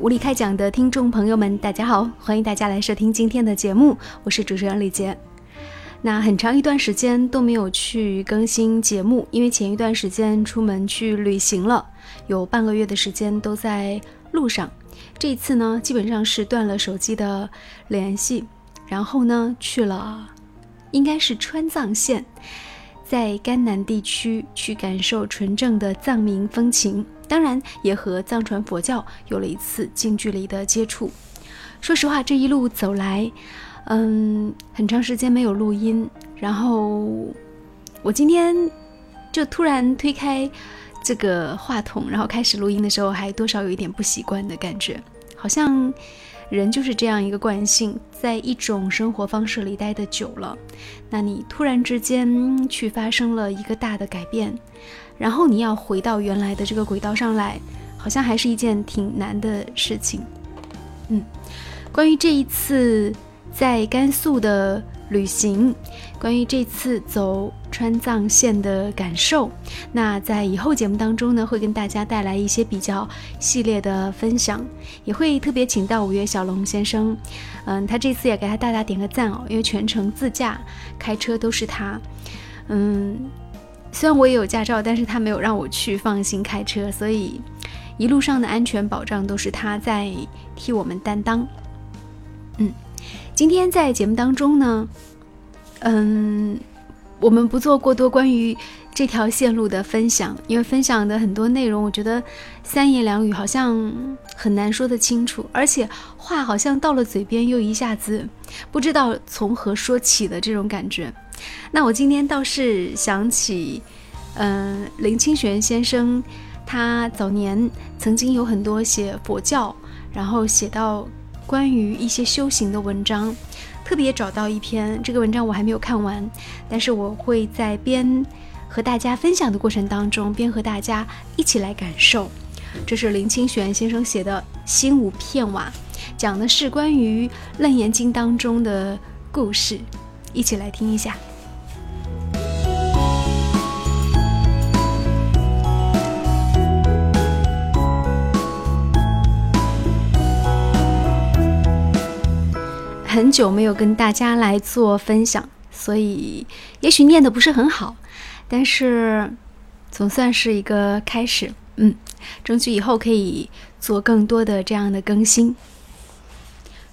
无理开讲的听众朋友们，大家好，欢迎大家来收听今天的节目，我是主持人李杰。那很长一段时间都没有去更新节目，因为前一段时间出门去旅行了，有半个月的时间都在路上。这一次呢，基本上是断了手机的联系，然后呢去了，应该是川藏线，在甘南地区去感受纯正的藏民风情，当然也和藏传佛教有了一次近距离的接触。说实话，这一路走来。嗯，很长时间没有录音，然后我今天就突然推开这个话筒，然后开始录音的时候，还多少有一点不习惯的感觉。好像人就是这样一个惯性，在一种生活方式里待的久了，那你突然之间去发生了一个大的改变，然后你要回到原来的这个轨道上来，好像还是一件挺难的事情。嗯，关于这一次。在甘肃的旅行，关于这次走川藏线的感受，那在以后节目当中呢，会跟大家带来一些比较系列的分享，也会特别请到五月小龙先生，嗯，他这次也给他大大点个赞哦，因为全程自驾开车都是他，嗯，虽然我也有驾照，但是他没有让我去放心开车，所以一路上的安全保障都是他在替我们担当，嗯。今天在节目当中呢，嗯，我们不做过多关于这条线路的分享，因为分享的很多内容，我觉得三言两语好像很难说得清楚，而且话好像到了嘴边又一下子不知道从何说起的这种感觉。那我今天倒是想起，嗯，林清玄先生，他早年曾经有很多写佛教，然后写到。关于一些修行的文章，特别找到一篇，这个文章我还没有看完，但是我会在边和大家分享的过程当中，边和大家一起来感受。这是林清玄先生写的《心无片瓦》，讲的是关于《楞严经》当中的故事，一起来听一下。很久没有跟大家来做分享，所以也许念的不是很好，但是总算是一个开始。嗯，争取以后可以做更多的这样的更新。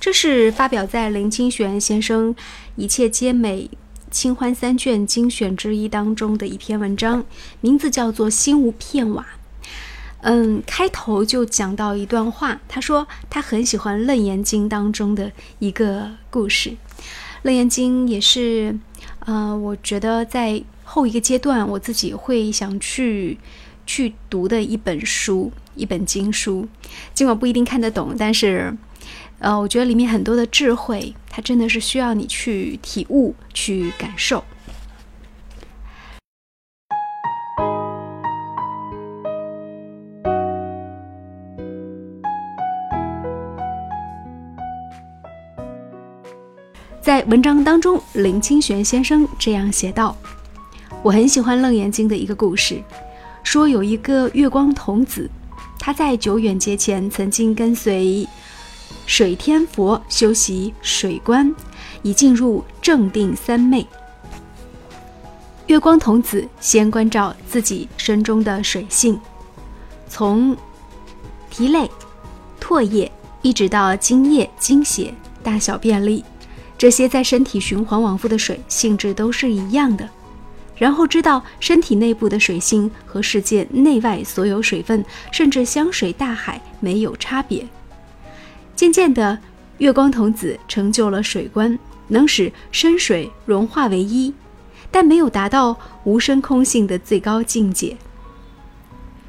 这是发表在林清玄先生《一切皆美清欢三卷精选之一》当中的一篇文章，名字叫做《心无片瓦》。嗯，开头就讲到一段话，他说他很喜欢《楞严经》当中的一个故事，《楞严经》也是，呃，我觉得在后一个阶段，我自己会想去去读的一本书，一本经书，尽管不一定看得懂，但是，呃，我觉得里面很多的智慧，它真的是需要你去体悟、去感受。在文章当中，林清玄先生这样写道：“我很喜欢《楞严经》的一个故事，说有一个月光童子，他在久远劫前曾经跟随水天佛修习水观，已进入正定三昧。月光童子先关照自己身中的水性，从涕泪、唾液，一直到精液、精血、大小便利。”这些在身体循环往复的水性质都是一样的，然后知道身体内部的水性和世界内外所有水分，甚至香水大海没有差别。渐渐的，月光童子成就了水观，能使深水融化为一，但没有达到无声空性的最高境界。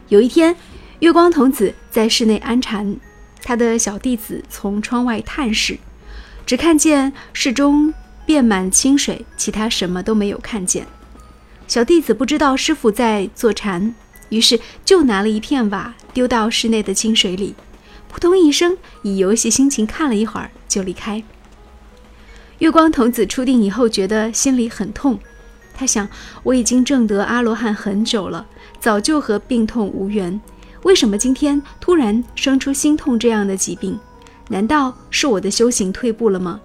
有一天，月光童子在室内安禅，他的小弟子从窗外探视。只看见室中遍满清水，其他什么都没有看见。小弟子不知道师傅在坐禅，于是就拿了一片瓦丢到室内的清水里，扑通一声，以游戏心情看了一会儿就离开。月光童子出定以后，觉得心里很痛。他想：我已经证得阿罗汉很久了，早就和病痛无缘，为什么今天突然生出心痛这样的疾病？难道是我的修行退步了吗？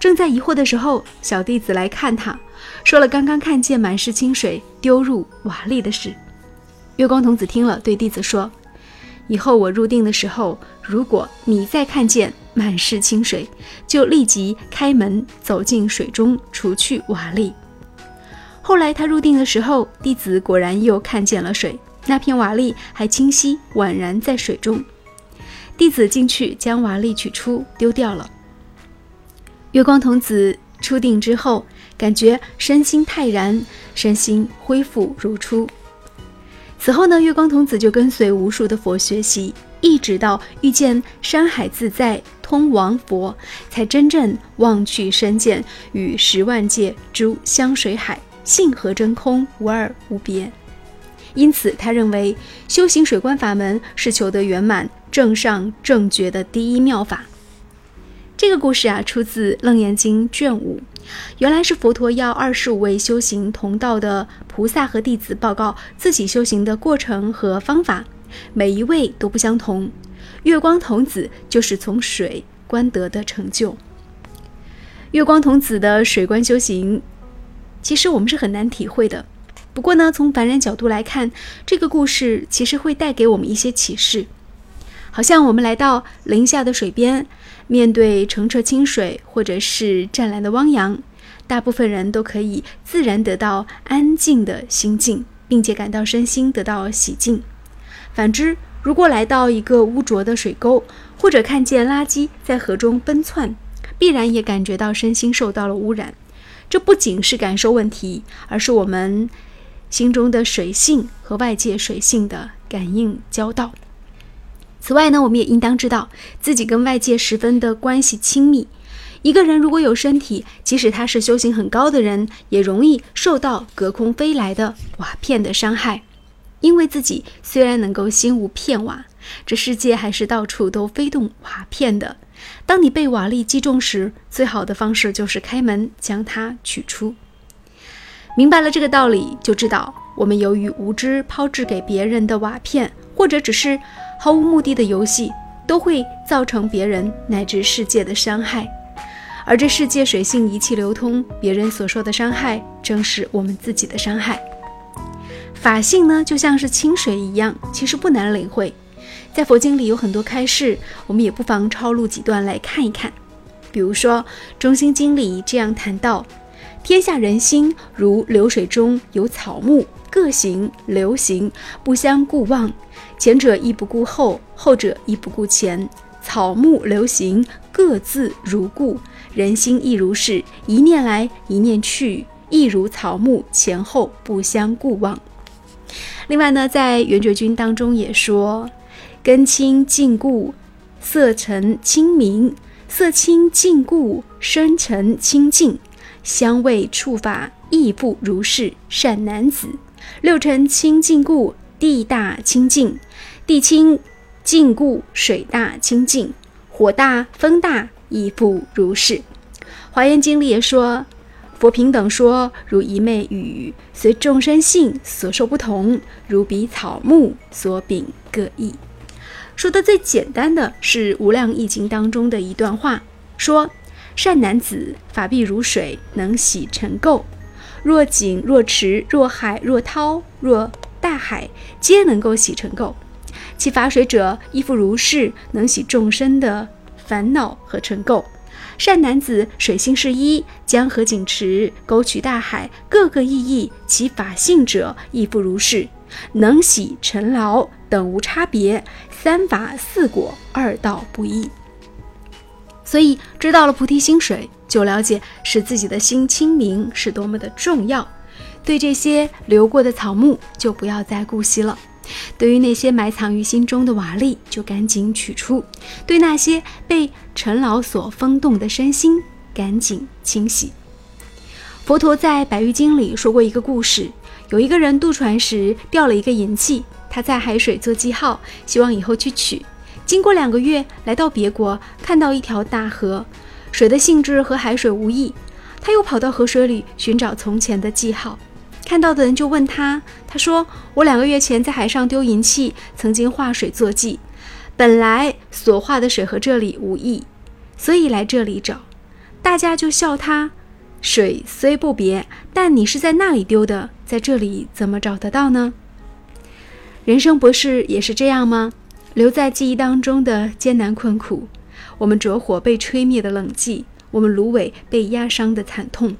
正在疑惑的时候，小弟子来看他，说了刚刚看见满是清水丢入瓦砾的事。月光童子听了，对弟子说：“以后我入定的时候，如果你再看见满是清水，就立即开门走进水中，除去瓦砾。”后来他入定的时候，弟子果然又看见了水，那片瓦砾还清晰宛然在水中。弟子进去将瓦砾取出，丢掉了。月光童子出定之后，感觉身心泰然，身心恢复如初。此后呢，月光童子就跟随无数的佛学习，一直到遇见山海自在通王佛，才真正忘去身见，与十万界诸香水海性合真空，无二无别。因此，他认为修行水观法门是求得圆满正上正觉的第一妙法。这个故事啊，出自《楞严经》卷五。原来是佛陀要二十五位修行同道的菩萨和弟子报告自己修行的过程和方法，每一位都不相同。月光童子就是从水观得的成就。月光童子的水观修行，其实我们是很难体会的。不过呢，从凡人角度来看，这个故事其实会带给我们一些启示。好像我们来到林下的水边。面对澄澈清水，或者是湛蓝的汪洋，大部分人都可以自然得到安静的心境，并且感到身心得到洗净。反之，如果来到一个污浊的水沟，或者看见垃圾在河中奔窜，必然也感觉到身心受到了污染。这不仅是感受问题，而是我们心中的水性和外界水性的感应交道。此外呢，我们也应当知道自己跟外界十分的关系亲密。一个人如果有身体，即使他是修行很高的人，也容易受到隔空飞来的瓦片的伤害。因为自己虽然能够心无片瓦，这世界还是到处都飞动瓦片的。当你被瓦砾击中时，最好的方式就是开门将它取出。明白了这个道理，就知道我们由于无知抛掷给别人的瓦片，或者只是。毫无目的的游戏都会造成别人乃至世界的伤害，而这世界水性一气流通，别人所受的伤害正是我们自己的伤害。法性呢，就像是清水一样，其实不难领会。在佛经里有很多开示，我们也不妨抄录几段来看一看。比如说《中心经》里这样谈到：天下人心如流水中有草木，各行流行，不相顾望。前者亦不顾后，后者亦不顾前。草木流行，各自如故；人心亦如是，一念来，一念去，亦如草木前后不相顾望。另外呢，在圆觉经当中也说：根清净故，色沉清明；色清净故，声沉清净；香味触法亦不如是。善男子，六尘清净故，地大清净。地清净故，水大清净；火大风大，亦复如是。华严经里也说，佛平等说，如一昧雨，随众生性所受不同，如彼草木所秉各异。说的最简单的是《无量易经》当中的一段话，说：善男子，法必如水，能洗尘垢；若井若池若海若涛若大海，皆能够洗尘垢。其法水者，亦复如是，能洗众生的烦恼和尘垢。善男子，水性是一，江河井池、沟渠大海，各个异义。其法性者，亦复如是，能洗尘劳，等无差别。三法四果，二道不一。所以，知道了菩提心水，就了解使自己的心清明是多么的重要。对这些流过的草木，就不要再顾惜了。对于那些埋藏于心中的瓦砾，就赶紧取出；对那些被尘劳所封冻的身心，赶紧清洗。佛陀在《百喻经》里说过一个故事：有一个人渡船时掉了一个银器，他在海水做记号，希望以后去取。经过两个月，来到别国，看到一条大河，水的性质和海水无异，他又跑到河水里寻找从前的记号。看到的人就问他，他说：“我两个月前在海上丢银器，曾经化水作记，本来所化的水和这里无异，所以来这里找。”大家就笑他：“水虽不别，但你是在那里丢的，在这里怎么找得到呢？”人生不是也是这样吗？留在记忆当中的艰难困苦，我们着火被吹灭的冷寂，我们芦苇被压伤的惨痛，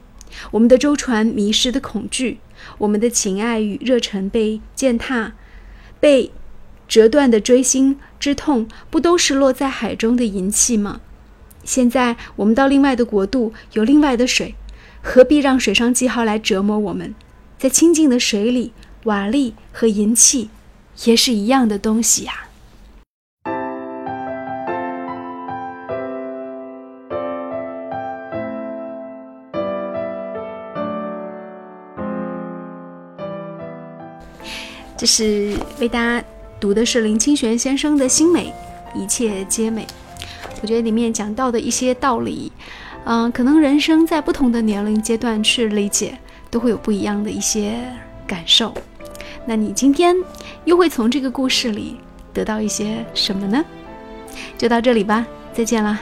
我们的舟船迷失的恐惧，我们的情爱与热忱被践踏、被折断的锥心之痛，不都是落在海中的银器吗？现在我们到另外的国度，有另外的水，何必让水上记号来折磨我们？在清静的水里，瓦砾和银器。也是一样的东西呀。这是为大家读的是林清玄先生的《心美》，一切皆美。我觉得里面讲到的一些道理，嗯，可能人生在不同的年龄阶段去理解，都会有不一样的一些感受。那你今天又会从这个故事里得到一些什么呢？就到这里吧，再见了。